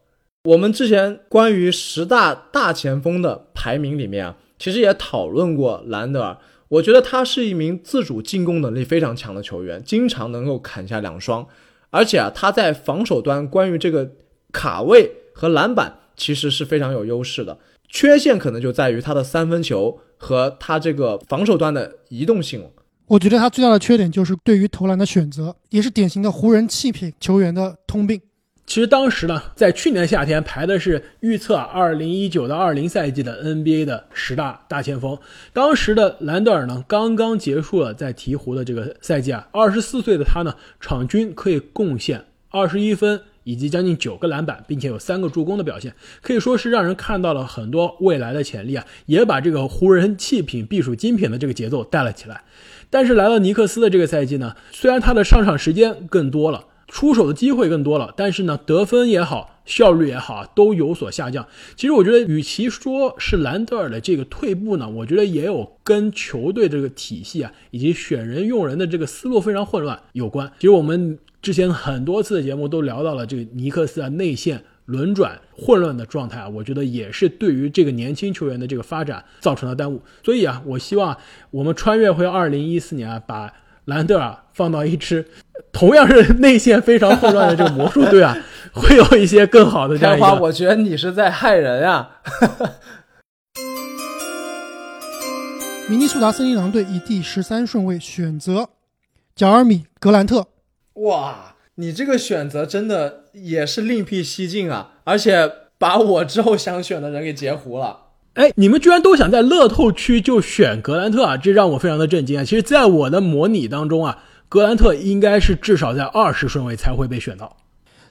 我们之前关于十大大前锋的排名里面啊，其实也讨论过兰德尔。我觉得他是一名自主进攻能力非常强的球员，经常能够砍下两双，而且啊他在防守端关于这个卡位和篮板其实是非常有优势的。缺陷可能就在于他的三分球和他这个防守端的移动性了。我觉得他最大的缺点就是对于投篮的选择，也是典型的湖人弃品球员的通病。其实当时呢，在去年夏天排的是预测二零一九到二零赛季的 NBA 的十大大前锋。当时的兰德尔呢，刚刚结束了在鹈鹕的这个赛季啊，二十四岁的他呢，场均可以贡献二十一分以及将近九个篮板，并且有三个助攻的表现，可以说是让人看到了很多未来的潜力啊，也把这个湖人弃品必属精品的这个节奏带了起来。但是来到尼克斯的这个赛季呢，虽然他的上场时间更多了。出手的机会更多了，但是呢，得分也好，效率也好，都有所下降。其实我觉得，与其说是兰德尔的这个退步呢，我觉得也有跟球队这个体系啊，以及选人用人的这个思路非常混乱有关。其实我们之前很多次的节目都聊到了这个尼克斯啊内线轮转混乱的状态啊，我觉得也是对于这个年轻球员的这个发展造成了耽误。所以啊，我希望我们穿越回二零一四年啊，把。兰德尔放到一支同样是内线非常混乱的这个魔术队啊，会有一些更好的这样一个。我觉得你是在害人啊！明尼苏达森林狼队以第十三顺位选择贾尔米·格兰特。哇，你这个选择真的也是另辟蹊径啊！而且把我之后想选的人给截胡了。哎，你们居然都想在乐透区就选格兰特啊！这让我非常的震惊啊！其实，在我的模拟当中啊，格兰特应该是至少在二十顺位才会被选到。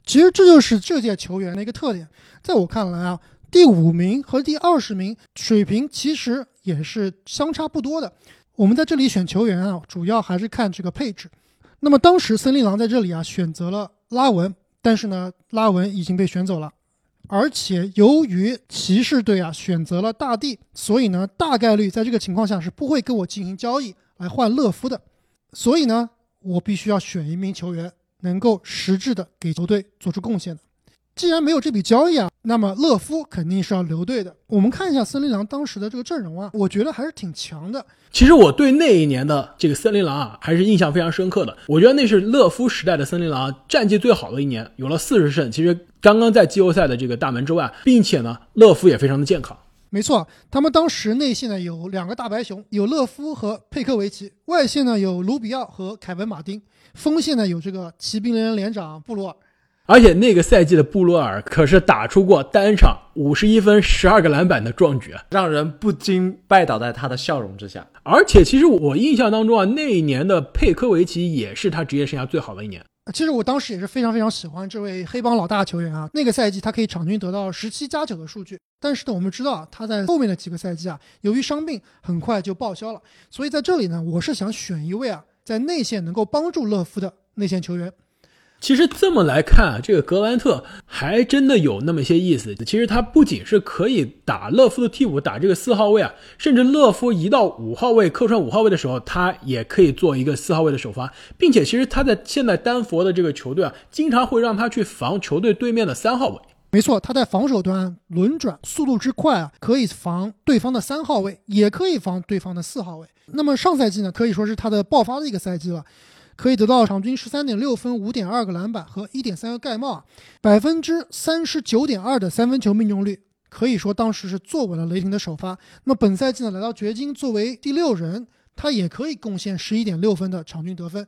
其实这就是这届球员的一个特点。在我看来啊，第五名和第二十名水平其实也是相差不多的。我们在这里选球员啊，主要还是看这个配置。那么当时森林狼在这里啊选择了拉文，但是呢，拉文已经被选走了。而且由于骑士队啊选择了大帝，所以呢大概率在这个情况下是不会跟我进行交易来换乐夫的，所以呢我必须要选一名球员能够实质的给球队做出贡献的。既然没有这笔交易啊，那么乐夫肯定是要留队的。我们看一下森林狼当时的这个阵容啊，我觉得还是挺强的。其实我对那一年的这个森林狼啊，还是印象非常深刻的。我觉得那是乐夫时代的森林狼战绩最好的一年，有了四十胜。其实刚刚在季后赛的这个大门之外，并且呢，乐夫也非常的健康。没错，他们当时内线呢有两个大白熊，有乐夫和佩科维奇；外线呢有卢比奥和凯文马丁；锋线呢有这个骑兵连连长布鲁尔。而且那个赛季的布罗尔可是打出过单场五十一分、十二个篮板的壮举，让人不禁拜倒在他的笑容之下。而且，其实我印象当中啊，那一年的佩科维奇也是他职业生涯最好的一年。其实我当时也是非常非常喜欢这位黑帮老大球员啊。那个赛季他可以场均得到十七加九的数据，但是呢，我们知道啊，他在后面的几个赛季啊，由于伤病很快就报销了。所以在这里呢，我是想选一位啊，在内线能够帮助乐夫的内线球员。其实这么来看啊，这个格兰特还真的有那么些意思。其实他不仅是可以打勒夫的替补，打这个四号位啊，甚至勒夫移到五号位客串五号位的时候，他也可以做一个四号位的首发，并且其实他在现在丹佛的这个球队啊，经常会让他去防球队对面的三号位。没错，他在防守端轮转速度之快啊，可以防对方的三号位，也可以防对方的四号位。那么上赛季呢，可以说是他的爆发的一个赛季了。可以得到场均十三点六分、五点二个篮板和一点三个盖帽，百分之三十九点二的三分球命中率，可以说当时是坐稳了雷霆的首发。那么本赛季呢，来到掘金作为第六人，他也可以贡献十一点六分的场均得分。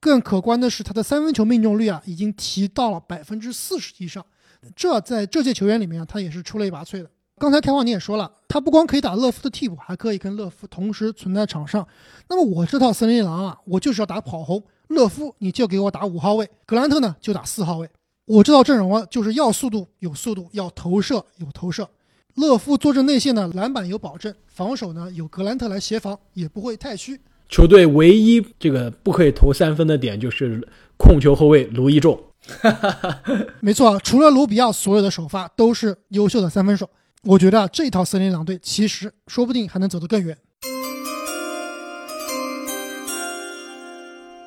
更可观的是，他的三分球命中率啊，已经提到了百分之四十以上。这在这届球员里面，他也是出类拔萃的。刚才开话你也说了，他不光可以打乐夫的替补，还可以跟乐夫同时存在场上。那么我这套森林狼啊，我就是要打跑轰。乐夫你就给我打五号位，格兰特呢就打四号位。我这套阵容啊，就是要速度有速度，要投射有投射。乐夫坐镇内线呢，篮板有保证，防守呢有格兰特来协防，也不会太虚。球队唯一这个不可以投三分的点就是控球后卫卢一仲。没错，除了卢比奥，所有的首发都是优秀的三分手。我觉得啊这套森林狼队其实说不定还能走得更远。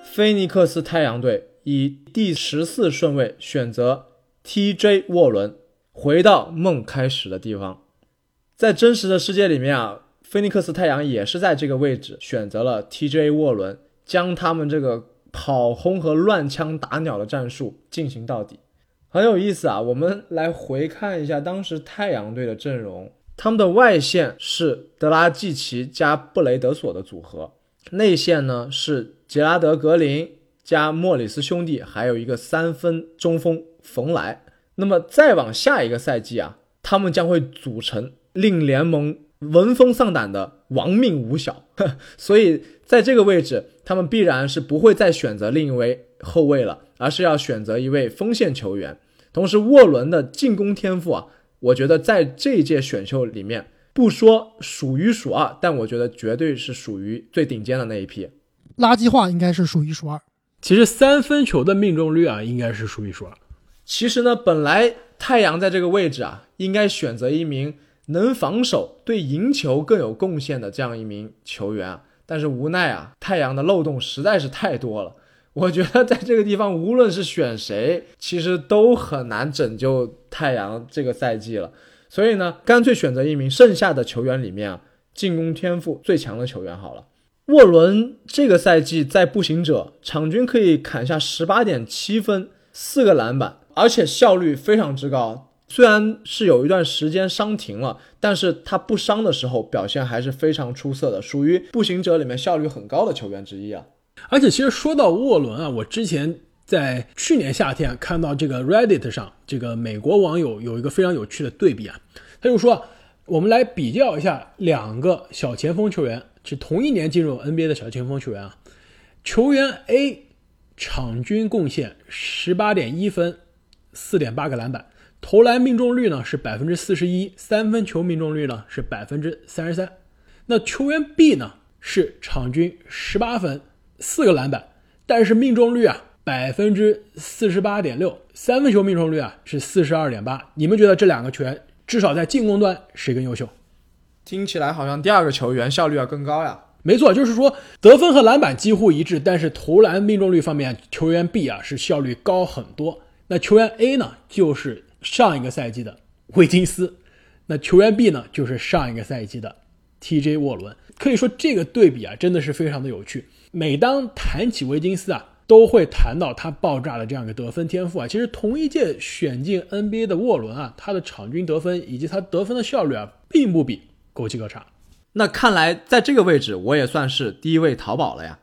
菲尼克斯太阳队以第十四顺位选择 TJ 沃伦，回到梦开始的地方。在真实的世界里面啊，菲尼克斯太阳也是在这个位置选择了 TJ 沃伦，将他们这个跑轰和乱枪打鸟的战术进行到底。很有意思啊！我们来回看一下当时太阳队的阵容，他们的外线是德拉季奇加布雷德索的组合，内线呢是杰拉德·格林加莫里斯兄弟，还有一个三分中锋冯莱。那么再往下一个赛季啊，他们将会组成令联盟闻风丧胆的亡命五小。所以在这个位置，他们必然是不会再选择另一位后卫了，而是要选择一位锋线球员。同时，沃伦的进攻天赋啊，我觉得在这一届选秀里面，不说数一数二，但我觉得绝对是属于最顶尖的那一批。垃圾话应该是数一数二。其实三分球的命中率啊，应该是数一数二。其实呢，本来太阳在这个位置啊，应该选择一名能防守、对赢球更有贡献的这样一名球员啊，但是无奈啊，太阳的漏洞实在是太多了。我觉得在这个地方，无论是选谁，其实都很难拯救太阳这个赛季了。所以呢，干脆选择一名剩下的球员里面啊，进攻天赋最强的球员好了。沃伦这个赛季在步行者场均可以砍下十八点七分、四个篮板，而且效率非常之高。虽然是有一段时间伤停了，但是他不伤的时候表现还是非常出色的，属于步行者里面效率很高的球员之一啊。而且其实说到沃伦啊，我之前在去年夏天看到这个 Reddit 上，这个美国网友有一个非常有趣的对比啊，他就说，我们来比较一下两个小前锋球员，是同一年进入 NBA 的小前锋球员啊，球员 A 场均贡献十八点一分，四点八个篮板，投篮命中率呢是百分之四十一，三分球命中率呢是百分之三十三，那球员 B 呢是场均十八分。四个篮板，但是命中率啊百分之四十八点六，三分球命中率啊是四十二点八。你们觉得这两个球员至少在进攻端谁更优秀？听起来好像第二个球员效率要更高呀。没错，就是说得分和篮板几乎一致，但是投篮命中率方面，球员 B 啊是效率高很多。那球员 A 呢，就是上一个赛季的维金斯，那球员 B 呢，就是上一个赛季的 TJ 沃伦。可以说这个对比啊，真的是非常的有趣。每当谈起维金斯啊，都会谈到他爆炸的这样一个得分天赋啊。其实同一届选进 NBA 的沃伦啊，他的场均得分以及他得分的效率啊，并不比枸杞哥差。那看来在这个位置，我也算是第一位淘宝了呀。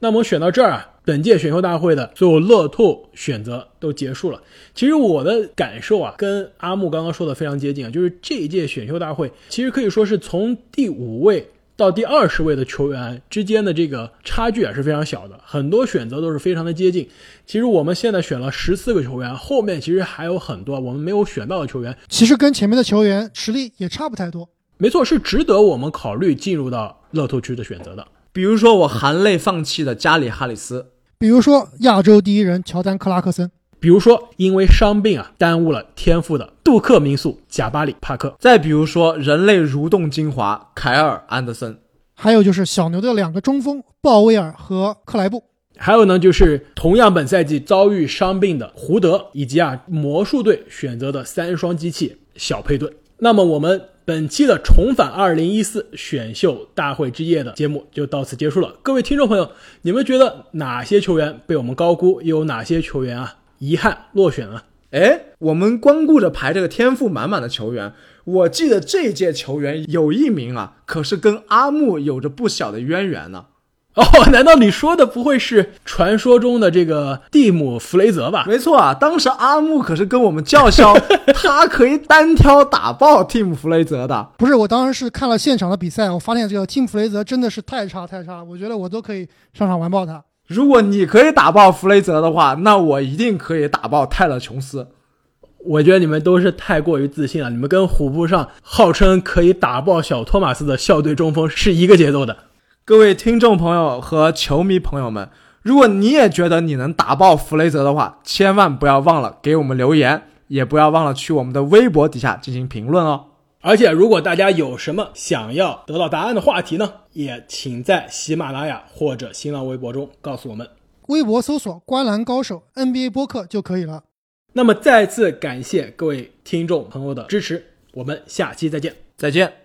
那么选到这儿啊，本届选秀大会的所有乐透选择都结束了。其实我的感受啊，跟阿木刚刚说的非常接近啊，就是这一届选秀大会其实可以说是从第五位。到第二十位的球员之间的这个差距啊是非常小的，很多选择都是非常的接近。其实我们现在选了十四个球员，后面其实还有很多我们没有选到的球员，其实跟前面的球员实力也差不太多。没错，是值得我们考虑进入到乐透区的选择的。比如说我含泪放弃的加里哈里斯，比如说亚洲第一人乔丹克拉克森，比如说因为伤病啊耽误了天赋的杜克民宿贾巴里帕克，再比如说人类蠕动精华凯尔安德森。还有就是小牛的两个中锋鲍威尔和克莱布，还有呢就是同样本赛季遭遇伤病的胡德，以及啊魔术队选择的三双机器小佩顿。那么我们本期的重返二零一四选秀大会之夜的节目就到此结束了。各位听众朋友，你们觉得哪些球员被我们高估，又有哪些球员啊遗憾落选了？哎，我们光顾着排这个天赋满满的球员。我记得这届球员有一名啊，可是跟阿木有着不小的渊源呢。哦，难道你说的不会是传说中的这个蒂姆·弗雷泽吧？没错啊，当时阿木可是跟我们叫嚣，他可以单挑打爆蒂姆·弗雷泽的。不是，我当时是看了现场的比赛，我发现这个蒂姆·弗雷泽真的是太差太差了，我觉得我都可以上场完爆他。如果你可以打爆弗雷泽的话，那我一定可以打爆泰勒·琼斯。我觉得你们都是太过于自信了，你们跟虎扑上号称可以打爆小托马斯的校队中锋是一个节奏的。各位听众朋友和球迷朋友们，如果你也觉得你能打爆弗雷泽的话，千万不要忘了给我们留言，也不要忘了去我们的微博底下进行评论哦。而且，如果大家有什么想要得到答案的话题呢，也请在喜马拉雅或者新浪微博中告诉我们。微博搜索“观澜高手 NBA 播客”就可以了。那么，再次感谢各位听众朋友的支持，我们下期再见，再见。